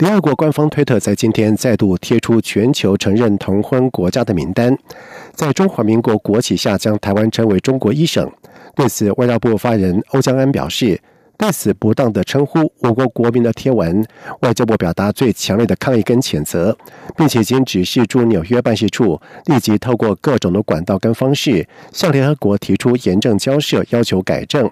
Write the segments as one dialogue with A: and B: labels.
A: 联合国官方推特在今天再度贴出全球承认同婚国家的名单，在中华民国国旗下将台湾称为中国一省。对此，外交部发言人欧江安表示，对此不当的称呼我国国民的贴文，外交部表达最强烈的抗议跟谴责，并且已经指示驻纽约办事处立即透过各种的管道跟方式向联合国提出严正交涉，要求改正。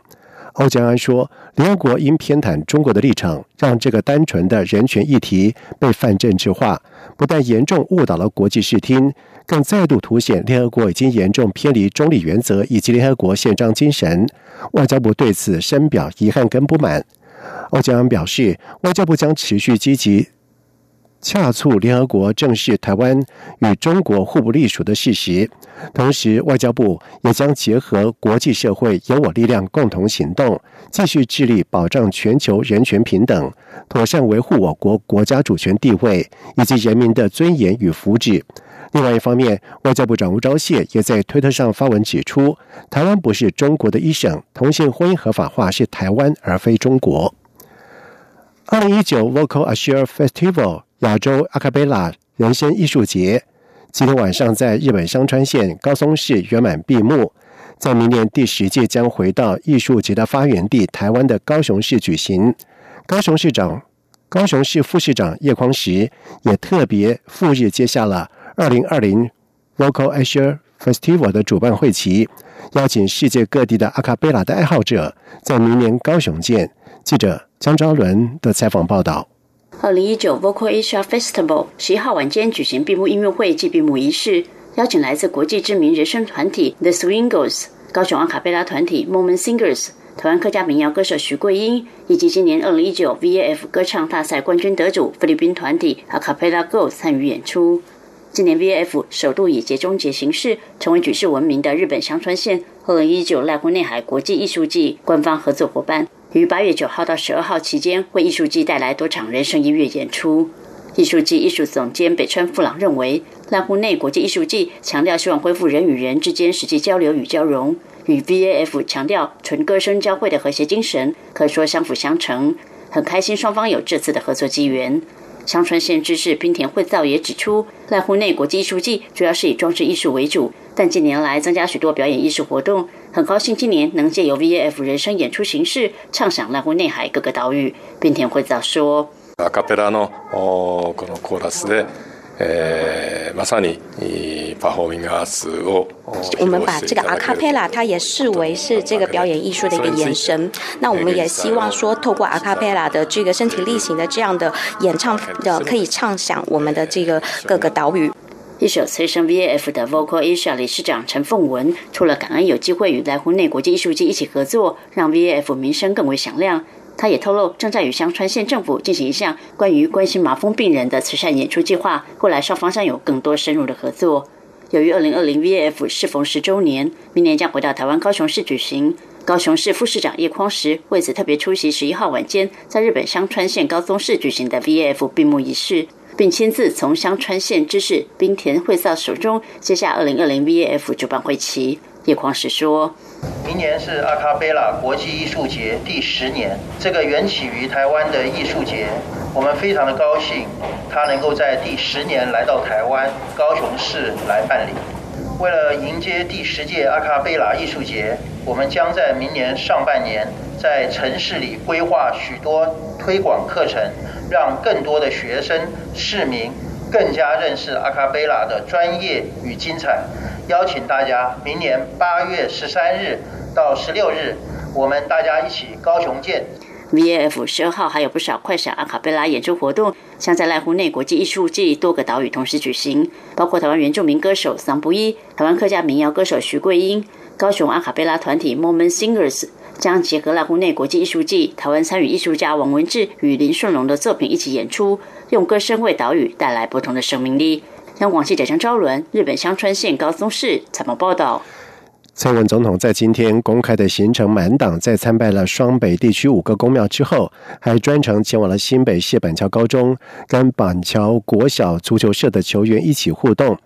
A: 欧江安说：“联合国因偏袒中国的立场，让这个单纯的人权议题被泛政治化，不但严重误导了国际视听，更再度凸显联合国已经严重偏离中立原则以及联合国宪章精神。”外交部对此深表遗憾跟不满。欧江安表示，外交部将持续积极。恰促联合国正视台湾与中国互不隶属的事实，同时外交部也将结合国际社会有我力量共同行动，继续致力保障全球人权平等，妥善维护我国国家主权地位以及人民的尊严与福祉。另外一方面，外交部长吴钊燮也在推特上发文指出，台湾不是中国的一省，同性婚姻合法化是台湾而非中国。二零一九 Vocal Assure Festival。亚洲阿卡贝拉人生艺术节今天晚上在日本香川县高松市圆满闭幕，在明年第十届将回到艺术节的发源地台湾的高雄市举行。高雄市长、高雄市副市长叶匡时也特别赴日接下了二零二零 Vocal Asia Festival 的主办会旗，邀请世界各地的阿卡贝拉的爱好者在明年高雄见。记者江昭伦的采访报道。
B: 二零一九 Vocal Asia Festival 十一号晚间举行闭幕音乐会暨闭幕仪式，邀请来自国际知名人声团体 The Swingles、高雄阿卡贝拉团体 Moment Singers、台湾客家民谣歌手徐桂英，以及今年二零一九 VAF 歌唱大赛冠军得主菲律宾团体 a Capella Girls 参与演出。今年 VAF 首度以节中节形式，成为举世闻名的日本香川县二零一九濑户内海国际艺术季官方合作伙伴。于八月九号到十二号期间，为艺术季带来多场人声音乐演出。艺术季艺术总监北川富朗认为，濑户内国际艺术季强调希望恢复人与人之间实际交流与交融，与 VAF 强调纯歌声交汇的和谐精神，可说相辅相成。很开心双方有这次的合作机缘。香川县知事冰田惠造也指出，濑户内国际艺术季主要是以装置艺术为主，但近年来增加许多表演艺术活动。很高兴今年能借由 VAF 人生演出形式，畅想濑户内海各个岛屿。并田会造说。
C: 呃，马上你你发后音啊，是哦。
D: 我们把这个阿卡贝拉，它也视为是这个表演艺术的一个延伸。那我们也希望说，透过阿卡贝拉的这个身体力行的这样的演唱的，可以畅想我们的这个各个岛屿。
B: 一手催生 VAF 的 Vocal Asia 理事长陈凤文，除了感恩有机会与来湖内国际艺术季一起合作，让 VAF 名声更为响亮。他也透露，正在与香川县政府进行一项关于关心麻风病人的慈善演出计划，未来双方将有更多深入的合作。由于二零二零 VAF 适逢十周年，明年将回到台湾高雄市举行。高雄市副市长叶匡时为此特别出席十一号晚间在日本香川县高松市举行的 VAF 闭幕仪式，并亲自从香川县知事滨田惠造手中接下二零二零 VAF 主办会旗。叶匡时说。
E: 明年是阿卡贝拉国际艺术节第十年，这个缘起于台湾的艺术节，我们非常的高兴，它能够在第十年来到台湾高雄市来办理。为了迎接第十届阿卡贝拉艺术节，我们将在明年上半年在城市里规划许多推广课程，让更多的学生、市民更加认识阿卡贝拉的专业与精彩。邀请大家，明年八月十三日到十六日，我们大家一起高雄见。
B: VAF 十二号还有不少快闪阿卡贝拉演出活动，将在濑户内国际艺术季多个岛屿同时举行，包括台湾原住民歌手桑布依、台湾客家民谣歌手徐桂英、高雄阿卡贝拉团体 Moment Singers，将结合濑户内国际艺术季，台湾参与艺术家王文志与林顺荣的作品一起演出，用歌声为岛屿带来不同的生命力。香港记者张昭伦，日本香川县高松市采访报道。
A: 蔡文总统在今天公开的行程满档，在参拜了双北地区五个公庙之后，还专程前往了新北市板桥高中，跟板桥国小足球社的球员一起互动。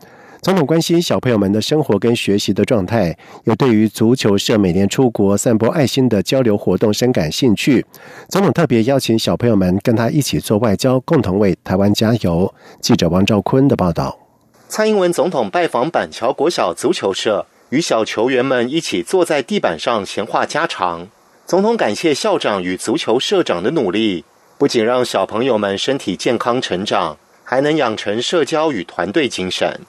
A: 总统关心小朋友们的生活跟学习的状态，也对于足球社每年出国散播爱心的交流活动深感兴趣。总统特别邀请小朋友们跟他一起做外交，共同为台湾加油。记者王兆坤的报道。
F: 蔡英文总统拜访板桥国小足球社。与小球员们一起坐在地板上闲话家常。总统感谢校长与足球社长的努力，不仅让小朋友们身体健康成长，还能养成社交与团队精神。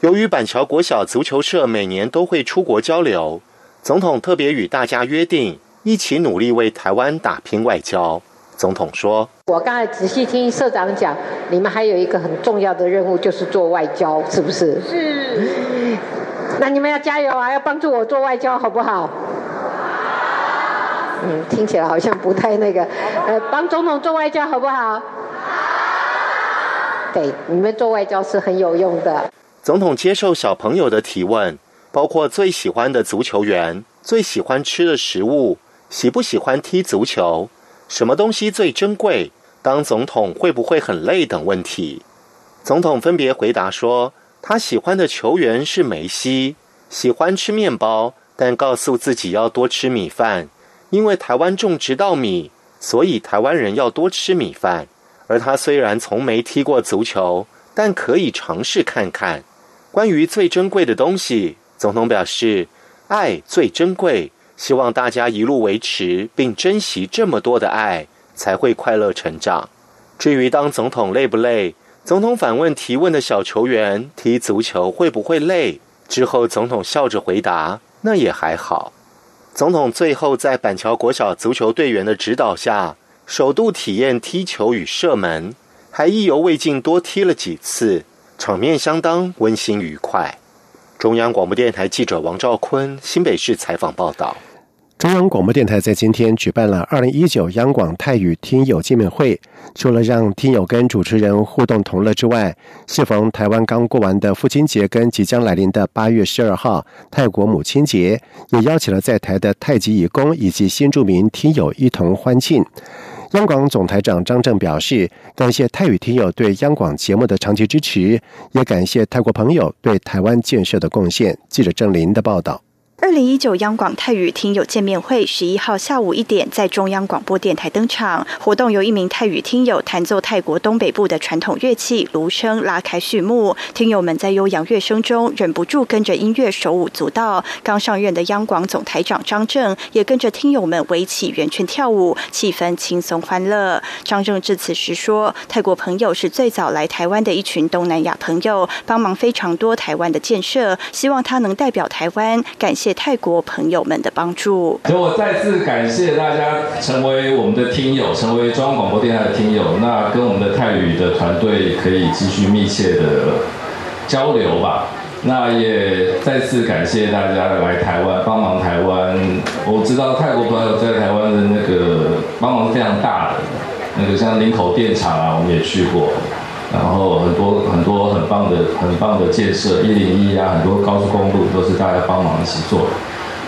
F: 由于板桥国小足球社每年都会出国交流，总统特别与大家约定，一起努力为台湾打拼外交。总统说：“
G: 我刚才仔细听社长讲，你们还有一个很重要的任务，就是做外交，是不是？”是。那你们要加油啊！要帮助我做外交，好不好？嗯，听起来好像不太那个。呃，帮总统做外交，好不好？对，你们做外交是很有用的。
F: 总统接受小朋友的提问，包括最喜欢的足球员、最喜欢吃的食物、喜不喜欢踢足球、什么东西最珍贵、当总统会不会很累等问题。总统分别回答说。他喜欢的球员是梅西，喜欢吃面包，但告诉自己要多吃米饭，因为台湾种植稻米，所以台湾人要多吃米饭。而他虽然从没踢过足球，但可以尝试看看。关于最珍贵的东西，总统表示，爱最珍贵，希望大家一路维持并珍惜这么多的爱，才会快乐成长。至于当总统累不累？总统反问提问的小球员：“踢足球会不会累？”之后，总统笑着回答：“那也还好。”总统最后在板桥国小足球队员的指导下，首度体验踢球与射门，还意犹未尽多踢了几次，场面相当温馨愉快。中央广播电台记者王兆坤新北市采访报道。
A: 中央广播电台在今天举办了二零一九央广泰语听友见面会，除了让听友跟主持人互动同乐之外，适逢台湾刚过完的父亲节跟即将来临的八月十二号泰国母亲节，也邀请了在台的太极义工以及新住民听友一同欢庆。央广总台长张正表示，感谢泰语听友对央广节目的长期支持，也感谢泰国朋友对台湾建设的贡献。记者郑林的报道。
H: 二零一九央广泰语听友见面会十一号下午一点在中央广播电台登场。活动由一名泰语听友弹奏泰国东北部的传统乐器芦笙拉开序幕。听友们在悠扬乐声中忍不住跟着音乐手舞足蹈。刚上任的央广总台长张正也跟着听友们围起圆圈跳舞，气氛轻松欢乐。张正致辞时说：“泰国朋友是最早来台湾的一群东南亚朋友，帮忙非常多台湾的建设，希望他能代表台湾感谢。”泰国朋友们的帮助。
I: 所以我再次感谢大家成为我们的听友，成为中央广播电台的听友。那跟我们的泰语的团队可以继续密切的交流吧。那也再次感谢大家来台湾帮忙台湾。我知道泰国朋友在台湾的那个帮忙非常大的，那个像林口电厂啊，我们也去过。然后很多很多很棒的很棒的建设，一零一啊，很多高速公路都是大家帮忙一起做的。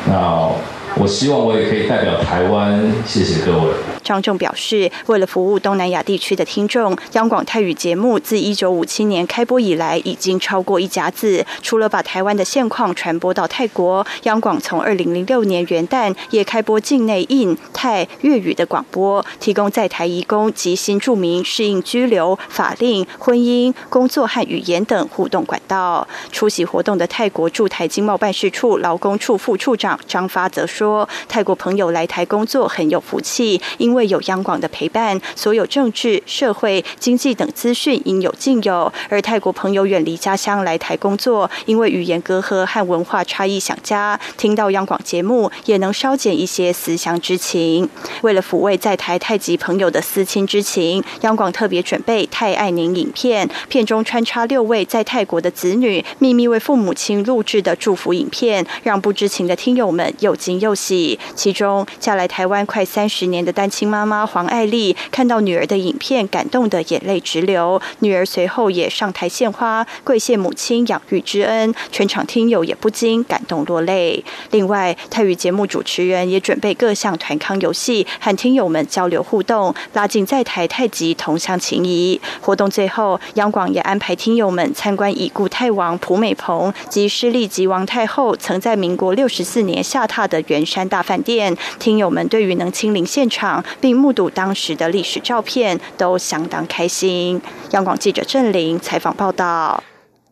I: 那我希望我也可以代表台湾，谢谢各位。
H: 张正表示，为了服务东南亚地区的听众，央广泰语节目自一九五七年开播以来，已经超过一甲子。除了把台湾的现况传播到泰国，央广从二零零六年元旦也开播境内印泰粤语的广播，提供在台移工及新住民适应居留、法令、婚姻、工作和语言等互动管道。出席活动的泰国驻台经贸办事处劳工处副处长张发则说：“泰国朋友来台工作很有福气，因为。”为有央广的陪伴，所有政治、社会、经济等资讯应有尽有。而泰国朋友远离家乡来台工作，因为语言隔阂和文化差异想家，听到央广节目也能稍减一些思乡之情。为了抚慰在台太极朋友的思亲之情，央广特别准备泰爱您影片，片中穿插六位在泰国的子女秘密为父母亲录制的祝福影片，让不知情的听友们又惊。又喜。其中嫁来台湾快三十年的单亲妈妈黄爱丽，看到女儿的影片，感动得眼泪直流。女儿随后也上台献花，跪谢母亲养育之恩。全场听友也不禁感动落泪。另外，泰语节目主持人也准备各项团康游戏，和听友们交流互动，拉近在台太极同乡情谊。活动最后，央广也安排听友们参观已故泰王蒲美蓬及失利吉王太后曾在民国六十四年下榻的圆山大饭店。听友们对于能亲临现场并目睹当时的历史照片，都相当开心。央广记者郑玲采访报道。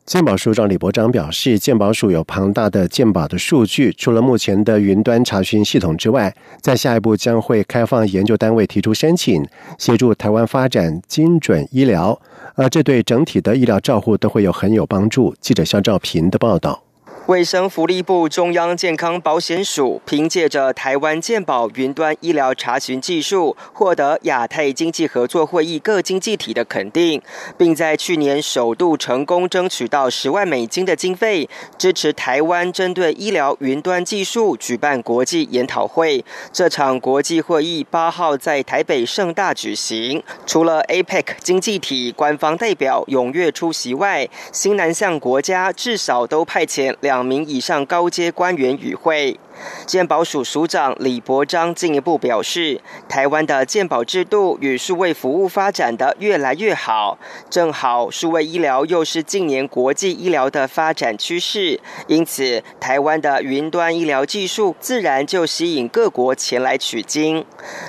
A: 健保署长李博章表示，健保署有庞大的健保的数据，除了目前的云端查询系统之外，在下一步将会开放研究单位提出申请，协助台湾发展精准医疗，而这对整体的医疗照护都会有很有帮助。记者肖兆平的报道。
J: 卫生福利部中央健康保险署凭借着台湾健保云端医疗查询技术，获得亚太经济合作会议各经济体的肯定，并在去年首度成功争取到十万美金的经费，支持台湾针对医疗云端技术举办国际研讨会。这场国际会议八号在台北盛大举行，除了 APEC 经济体官方代表踊跃出席外，新南向国家至少都派遣两。两名以上高阶官员与会。健保署署长李博章进一步表示，台湾的健保制度与数位服务发展的越来越好，正好数位医疗又是近年国际医疗的发展趋势，因此台湾的云端医疗技术自然就吸引各国前来取经。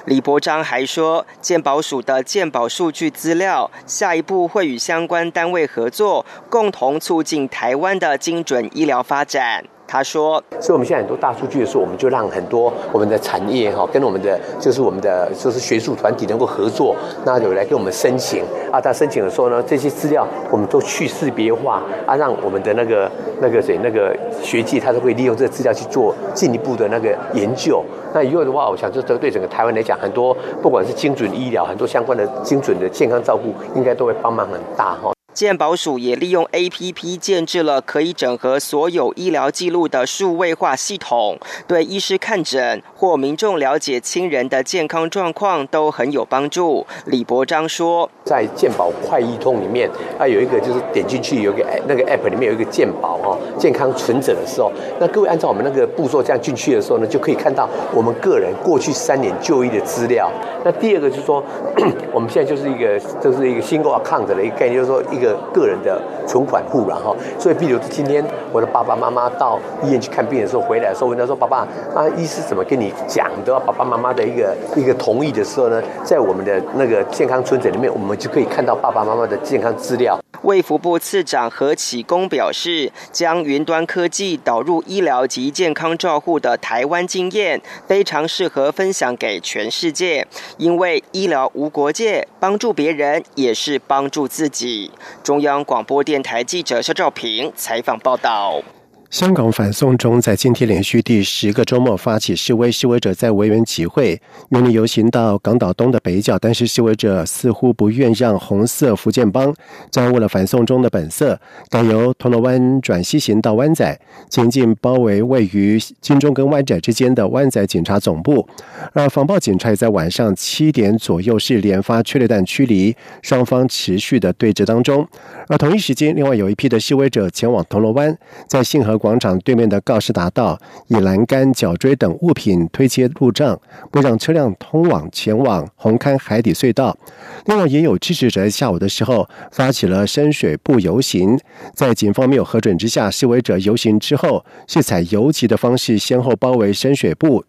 J: 李博章还说，健保署的健保数据资料，下一步会与相关单位合作，共同促进台湾的精准医疗发展。他说：“
K: 所以我们现在很多大数据的时候，我们就让很多我们的产业哈，跟我们的就是我们的就是学术团体能够合作，那有来跟我们申请啊。他申请的时候呢，这些资料我们都去识别化啊，让我们的那个那个谁那个学界，他都会利用这个资料去做进一步的那个研究。那以后的话，我想这这对整个台湾来讲，很多不管是精准医疗，很多相关的精准的健康照顾，应该都会帮忙很大哈。”
J: 健保署也利用 A P P 建制了可以整合所有医疗记录的数位化系统，对医师看诊或民众了解亲人的健康状况都很有帮助。李博章说，
K: 在健保快医通里面啊，有一个就是点进去有个那个 App 里面有一个健保哈健康存诊的时候，那各位按照我们那个步骤这样进去的时候呢，就可以看到我们个人过去三年就医的资料。那第二个就是说，我们现在就是一个就是一个新购 account 的一个概念，就是说一个。个人的存款户，然后，所以，比如今天我的爸爸妈妈到医院去看病的时候，回来的时候问他说：“爸爸，啊，医师怎么跟你讲？得到爸爸妈妈的一个一个同意的时候呢，在我们的那个健康村诊里面，我们就可以看到爸爸妈妈的健康资料。”
J: 卫福部次长何启功表示，将云端科技导入医疗及健康照护的台湾经验，非常适合分享给全世界，因为医疗无国界，帮助别人也是帮助自己。中央广播电台记者肖照平采访报道。
A: 香港反送中在今天连续第十个周末发起示威，示威者在维园集会，原力游行到港岛东的北角，但是示威者似乎不愿让红色福建帮掌握了反送中的本色，改由铜锣湾转西行到湾仔，前进包围位于金钟跟湾仔之间的湾仔警察总部，而防暴警察也在晚上七点左右是连发催泪弹驱离，双方持续的对峙当中，而同一时间，另外有一批的示威者前往铜锣湾，在信和。广场对面的告示达道，以栏杆、脚锥等物品推切路障，不让车辆通往前往红磡海底隧道。另外，也有支持者下午的时候发起了深水步游行，在警方没有核准之下，示威者游行之后是采游击的方式，先后包围深水步。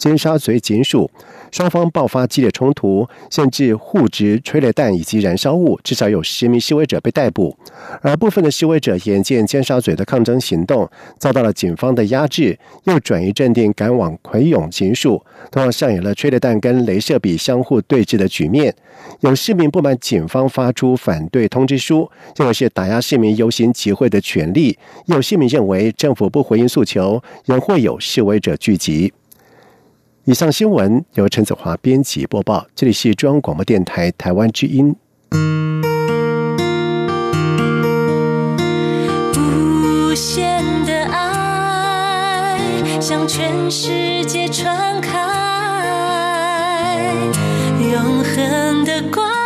A: 尖沙咀警署双方爆发激烈冲突，甚至互掷催泪弹以及燃烧物，至少有十名示威者被逮捕。而部分的示威者眼见尖沙咀的抗争行动遭到了警方的压制，又转移阵地赶往葵涌警署，同样上演了催泪弹跟镭射笔相互对峙的局面。有市民不满警方发出反对通知书，认为是打压市民游行集会的权利；有市民认为政府不回应诉求，仍会有示威者聚集。以上新闻由陈子华编辑播报，这里是中央广播电台台湾之音。
L: 无限的爱。向全世界传开，永恒的光。